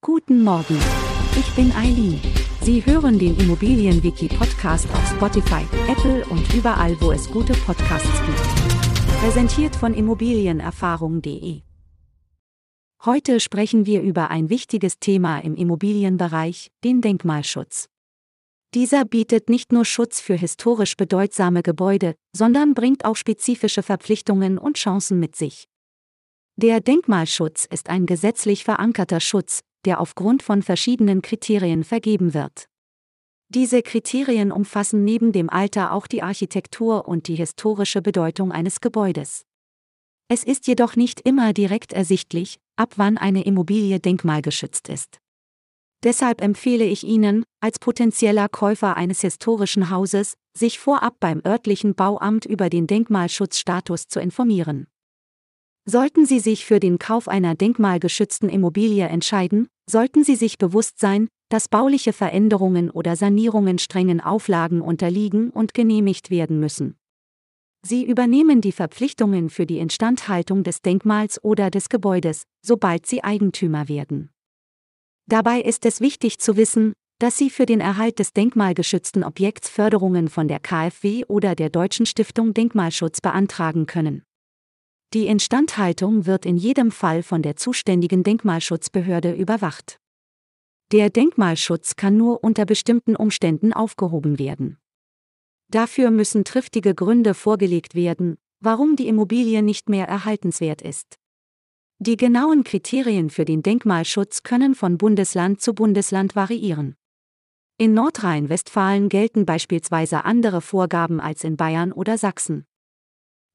Guten Morgen. Ich bin Eileen. Sie hören den Immobilienwiki-Podcast auf Spotify, Apple und überall, wo es gute Podcasts gibt. Präsentiert von Immobilienerfahrung.de. Heute sprechen wir über ein wichtiges Thema im Immobilienbereich, den Denkmalschutz. Dieser bietet nicht nur Schutz für historisch bedeutsame Gebäude, sondern bringt auch spezifische Verpflichtungen und Chancen mit sich. Der Denkmalschutz ist ein gesetzlich verankerter Schutz, der aufgrund von verschiedenen Kriterien vergeben wird. Diese Kriterien umfassen neben dem Alter auch die Architektur und die historische Bedeutung eines Gebäudes. Es ist jedoch nicht immer direkt ersichtlich, ab wann eine Immobilie denkmalgeschützt ist. Deshalb empfehle ich Ihnen, als potenzieller Käufer eines historischen Hauses, sich vorab beim örtlichen Bauamt über den Denkmalschutzstatus zu informieren. Sollten Sie sich für den Kauf einer denkmalgeschützten Immobilie entscheiden, sollten Sie sich bewusst sein, dass bauliche Veränderungen oder Sanierungen strengen Auflagen unterliegen und genehmigt werden müssen. Sie übernehmen die Verpflichtungen für die Instandhaltung des Denkmals oder des Gebäudes, sobald Sie Eigentümer werden. Dabei ist es wichtig zu wissen, dass Sie für den Erhalt des denkmalgeschützten Objekts Förderungen von der KfW oder der Deutschen Stiftung Denkmalschutz beantragen können. Die Instandhaltung wird in jedem Fall von der zuständigen Denkmalschutzbehörde überwacht. Der Denkmalschutz kann nur unter bestimmten Umständen aufgehoben werden. Dafür müssen triftige Gründe vorgelegt werden, warum die Immobilie nicht mehr erhaltenswert ist. Die genauen Kriterien für den Denkmalschutz können von Bundesland zu Bundesland variieren. In Nordrhein-Westfalen gelten beispielsweise andere Vorgaben als in Bayern oder Sachsen.